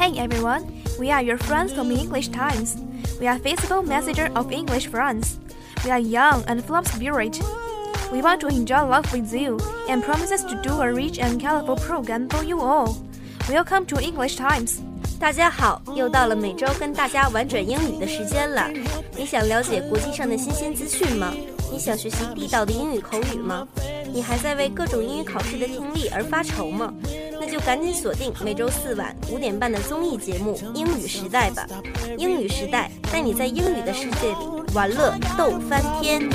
Hey everyone, we are your friends from English Times. We are Facebook Messenger of English friends. We are young and full of spirit. We want to enjoy life with you and promises to do a rich and colorful program for you all. Welcome to English Times. 大家好，又到了每周跟大家玩转英语的时间了。你想了解国际上的新鲜资讯吗？你想学习地道的英语口语吗？你还在为各种英语考试的听力而发愁吗？ 那就赶紧锁定每周四晚五点半的综艺节目《英语时代》吧！英语时代带你在英语的世界里玩乐逗翻天。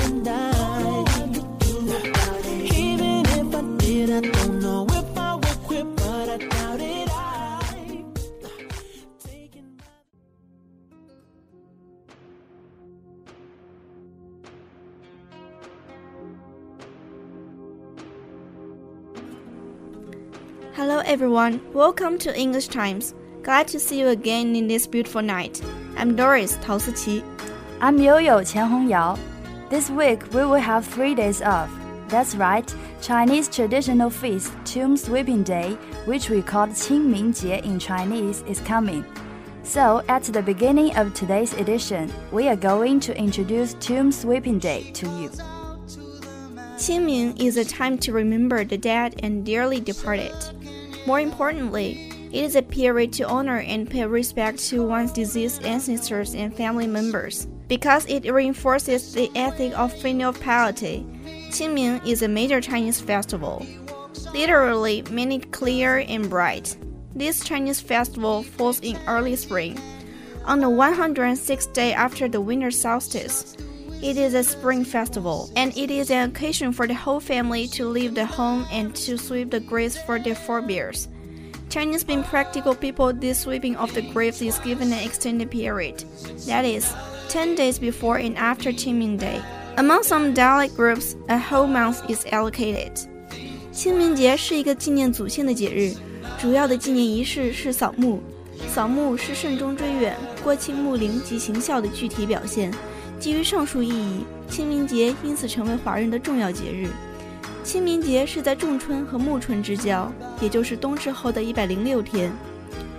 Hello everyone, welcome to English Times. Glad to see you again in this beautiful night. I'm Doris Tao Siqi. I'm Yo-Yo Qian Hongyao. This week we will have three days off. That's right, Chinese traditional feast Tomb Sweeping Day, which we call Qingmingjie in Chinese, is coming. So, at the beginning of today's edition, we are going to introduce Tomb Sweeping Day to you. Qingming is a time to remember the dead and dearly departed. More importantly, it is a period to honor and pay respect to one's deceased ancestors and family members. Because it reinforces the ethic of filial piety, Qingming is a major Chinese festival. Literally meaning clear and bright. This Chinese festival falls in early spring. On the 106th day after the winter solstice, it is a spring festival, and it is an occasion for the whole family to leave the home and to sweep the graves for their forebears. Chinese being practical people, this sweeping of the graves is given an extended period, that is, 10 days before and after Qingming Day. Among some dialect groups, a whole month is allocated. 清明节是一个纪念祖先的节日，主要的纪念仪式是扫墓。扫墓是慎终追远、过清墓陵及行孝的具体表现。 基于上述意义，清明节因此成为华人的重要节日。清明节是在仲春和暮春之交，也就是冬至后的一百零六天。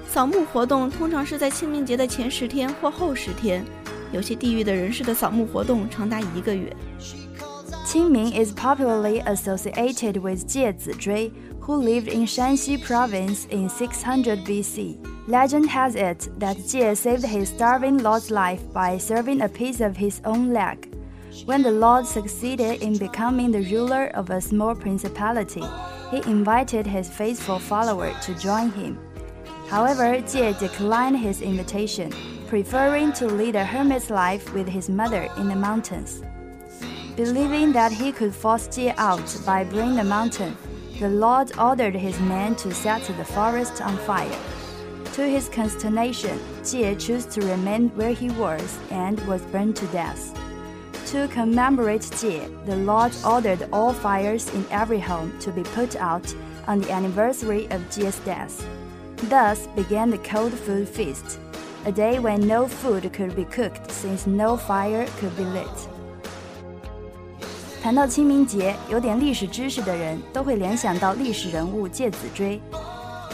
扫墓活动通常是在清明节的前十天或后十天，有些地域的人士的扫墓活动长达一个月。Qingming is popularly associated with Jie Zi Zui, who lived in Shanxi province in 600 BC. Legend has it that Jie saved his starving lord's life by serving a piece of his own leg. When the lord succeeded in becoming the ruler of a small principality, he invited his faithful follower to join him. However, Jie declined his invitation, preferring to lead a hermit's life with his mother in the mountains. Believing that he could force Jie out by burning the mountain, the Lord ordered his men to set the forest on fire. To his consternation, Jie chose to remain where he was and was burned to death. To commemorate Jie, the Lord ordered all fires in every home to be put out on the anniversary of Jie's death. Thus began the Cold Food Feast, a day when no food could be cooked since no fire could be lit. 谈到清明节，有点历史知识的人都会联想到历史人物介子追。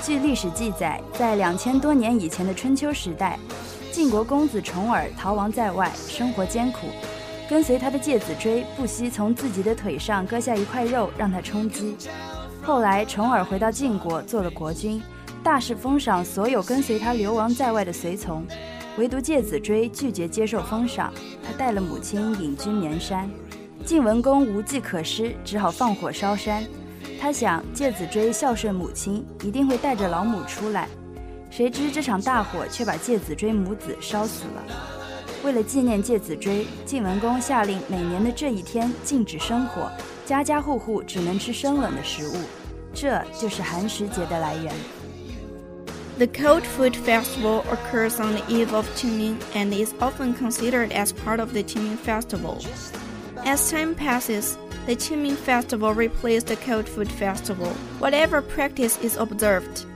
据历史记载，在两千多年以前的春秋时代，晋国公子重耳逃亡在外，生活艰苦。跟随他的介子追不惜从自己的腿上割下一块肉让他充饥。后来重耳回到晋国做了国君，大肆封赏所有跟随他流亡在外的随从，唯独介子追拒绝接受封赏，他带了母亲隐居绵山。晋文公无计可施，只好放火烧山。他想介子追孝顺母亲，一定会带着老母出来。谁知这场大火却把介子追母子烧死了。为了纪念介子追，晋文公下令每年的这一天禁止生火，家家户户只能吃生冷的食物。这就是寒食节的来源。The Cold Food Festival occurs on the eve of Qingming and is often considered as part of the Qingming Festival. As time passes, the Qingming Festival replaced the Cold Food Festival. Whatever practice is observed,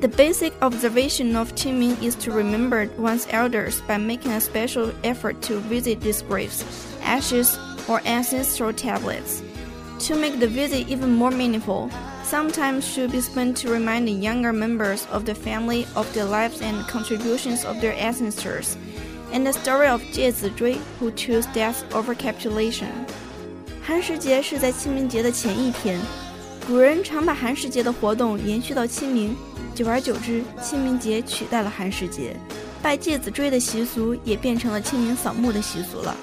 the basic observation of Qingming is to remember one's elders by making a special effort to visit these graves, ashes, or ancestral tablets. To make the visit even more meaningful, some time should be spent to remind the younger members of the family of the lives and contributions of their ancestors, and the story of Jie Zitui who chose death over capitulation. 寒食节是在清明节的前一天，古人常把寒食节的活动延续到清明，久而久之，清明节取代了寒食节，拜介子追的习俗也变成了清明扫墓的习俗了。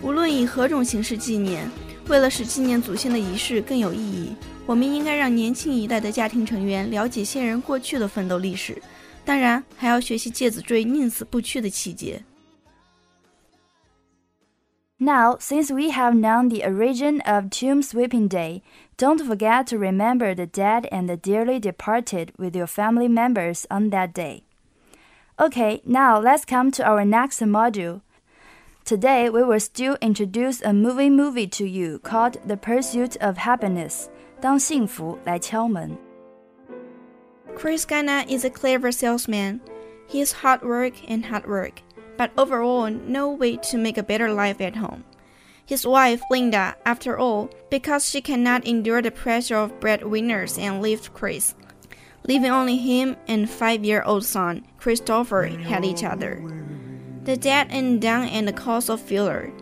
无论以何种形式纪念，为了使纪念祖先的仪式更有意义，我们应该让年轻一代的家庭成员了解先人过去的奋斗历史，当然还要学习介子追宁死不屈的气节。Now, since we have known the origin of Tomb Sweeping Day, don't forget to remember the dead and the dearly departed with your family members on that day. Okay, now let's come to our next module. Today, we will still introduce a movie movie to you called The Pursuit of Happiness. 当幸福来敲门. Chris Gardner is a clever salesman. His hard work and hard work but overall, no way to make a better life at home. His wife, Linda, after all, because she cannot endure the pressure of breadwinners and left Chris. Leaving only him and five year old son, Christopher, had each other. The dad ended down and the cause of failure,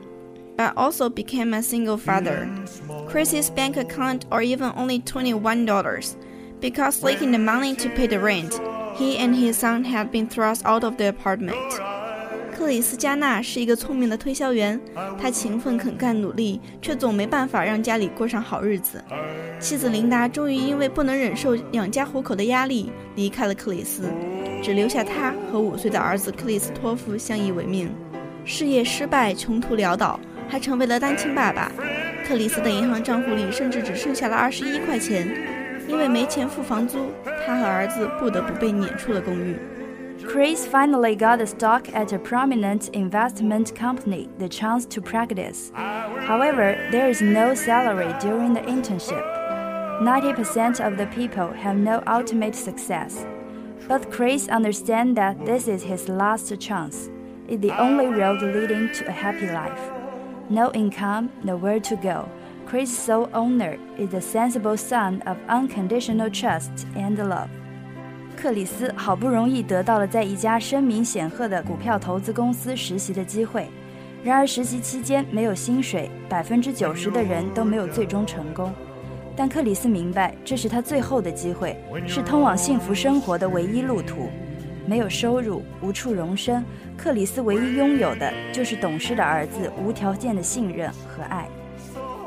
but also became a single father. Chris's bank account are even only $21 because lacking the money to pay the rent, he and his son had been thrust out of the apartment. 克里斯加纳是一个聪明的推销员，他勤奋肯干、努力，却总没办法让家里过上好日子。妻子琳达终于因为不能忍受养家糊口的压力，离开了克里斯，只留下他和五岁的儿子克里斯托夫相依为命。事业失败，穷途潦倒，还成为了单亲爸爸。克里斯的银行账户里甚至只剩下了二十一块钱，因为没钱付房租，他和儿子不得不被撵出了公寓。Chris finally got a stock at a prominent investment company the chance to practice. However, there is no salary during the internship. 90% of the people have no ultimate success. But Chris understands that this is his last chance. It's the only road leading to a happy life. No income, nowhere to go. Chris' sole owner is the sensible son of unconditional trust and love. 克里斯好不容易得到了在一家声名显赫的股票投资公司实习的机会，然而实习期间没有薪水，百分之九十的人都没有最终成功。但克里斯明白，这是他最后的机会，是通往幸福生活的唯一路途。没有收入，无处容身，克里斯唯一拥有的就是懂事的儿子无条件的信任和爱。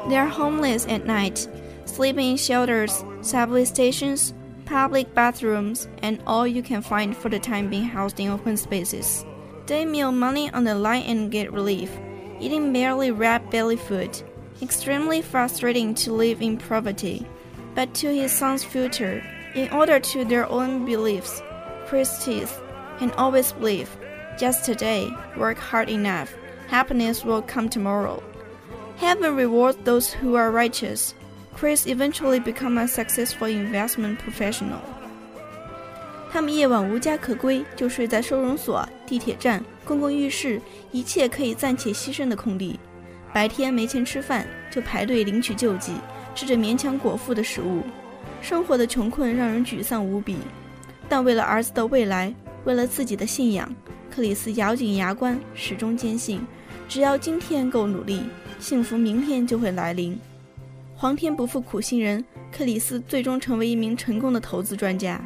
They are homeless at night, sleeping in shelters, subway stations. Public bathrooms, and all you can find for the time being housed in open spaces. They mill money on the line and get relief, eating barely wrapped belly food. Extremely frustrating to live in poverty. But to his son's future, in order to their own beliefs, Christies can always believe, just today, work hard enough, happiness will come tomorrow. Heaven rewards those who are righteous, Chris eventually become a successful investment professional. 他们夜晚无家可归，就睡在收容所、地铁站、公共浴室，一切可以暂且牺牲的空地。白天没钱吃饭，就排队领取救济，吃着勉强果腹的食物。生活的穷困让人沮丧无比，但为了儿子的未来，为了自己的信仰，克里斯咬紧牙关，始终坚信，只要今天够努力，幸福明天就会来临。皇天不负苦心人，克里斯最终成为一名成功的投资专家。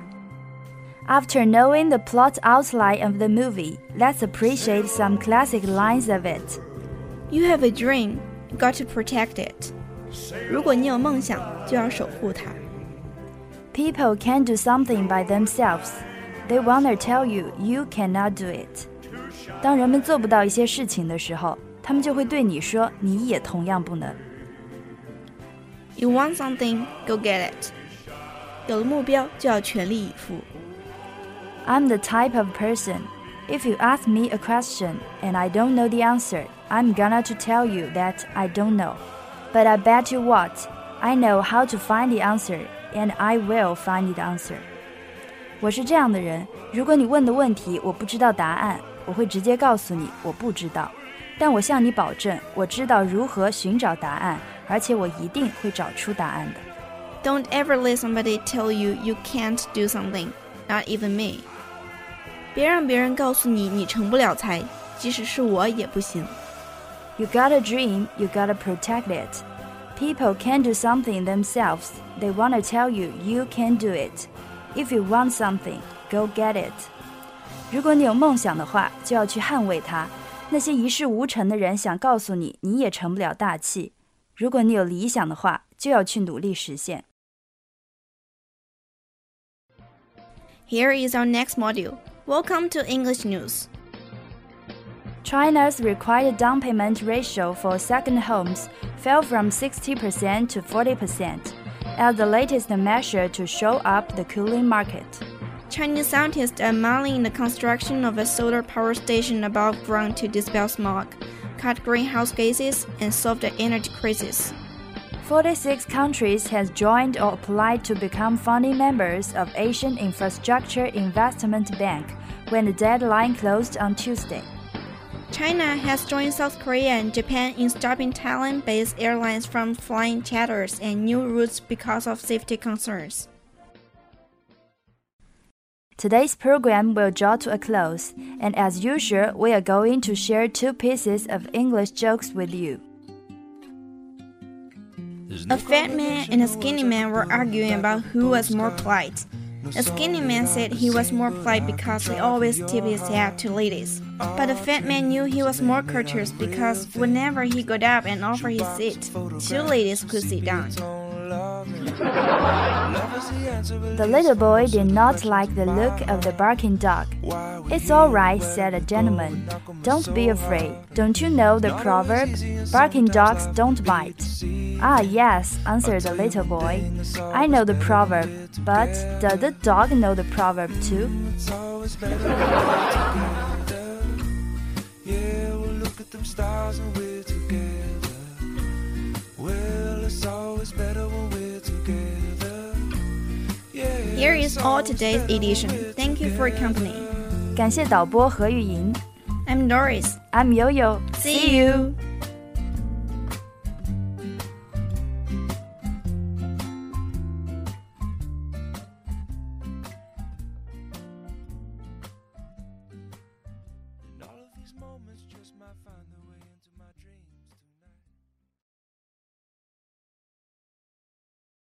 After knowing the plot outline of the movie, let's appreciate some classic lines of it. You have a dream, got to protect it. 如果你有梦想，就要守护它。People can't do something by themselves. They wanna tell you you cannot do it. 当人们做不到一些事情的时候，他们就会对你说，你也同样不能。 you want something, go get it. 有了目标就要全力以赴。I'm the type of person. If you ask me a question and I don't know the answer, I'm gonna to tell you that I don't know. But I bet you what, I know how to find the answer, and I will find the answer. 我是这样的人，如果你问的问题我不知道答案，我会直接告诉你我不知道。但我向你保证，我知道如何寻找答案， 而且我一定会找出答案的。 Don't ever let somebody tell you you can't do something, not even me. 别让别人告诉你你成不了才，即使是我也不行。You got a dream, you gotta protect it. People can do something themselves. They wanna tell you you can do it. If you want something, go get it. 如果你有梦想的话，就要去捍卫它。那些一事无成的人想告诉你，你也成不了大器。 如果你有理想的话，就要去努力实现。Here is our next module. Welcome to English News. China's required down payment ratio for second homes fell from 60% to 40% as the latest measure to show up the cooling market. Chinese scientists are modeling the construction of a solar power station above ground to dispel smog, cut greenhouse gases, and solve the energy crisis. 46 countries has joined or applied to become founding members of Asian Infrastructure Investment Bank when the deadline closed on Tuesday. China has joined South Korea and Japan in stopping Thailand-based airlines from flying charters and new routes because of safety concerns. Today's program will draw to a close, and as usual, we are going to share two pieces of English jokes with you. A fat man and a skinny man were arguing about who was more polite. The skinny man said he was more polite because he always tipped his hat to ladies. But the fat man knew he was more courteous because whenever he got up and offered his seat, two ladies could sit down. The little boy did not like the look of the barking dog. It's all right, said the gentleman. Don't be afraid. Don't you know the proverb? Barking dogs don't bite. Ah, yes, answered the little boy. I know the proverb, but does the dog know the proverb too? Here is all today's edition. Thank you for your company. 感谢导播何昱莹。I'm Doris. I'm Yo Yo. See you.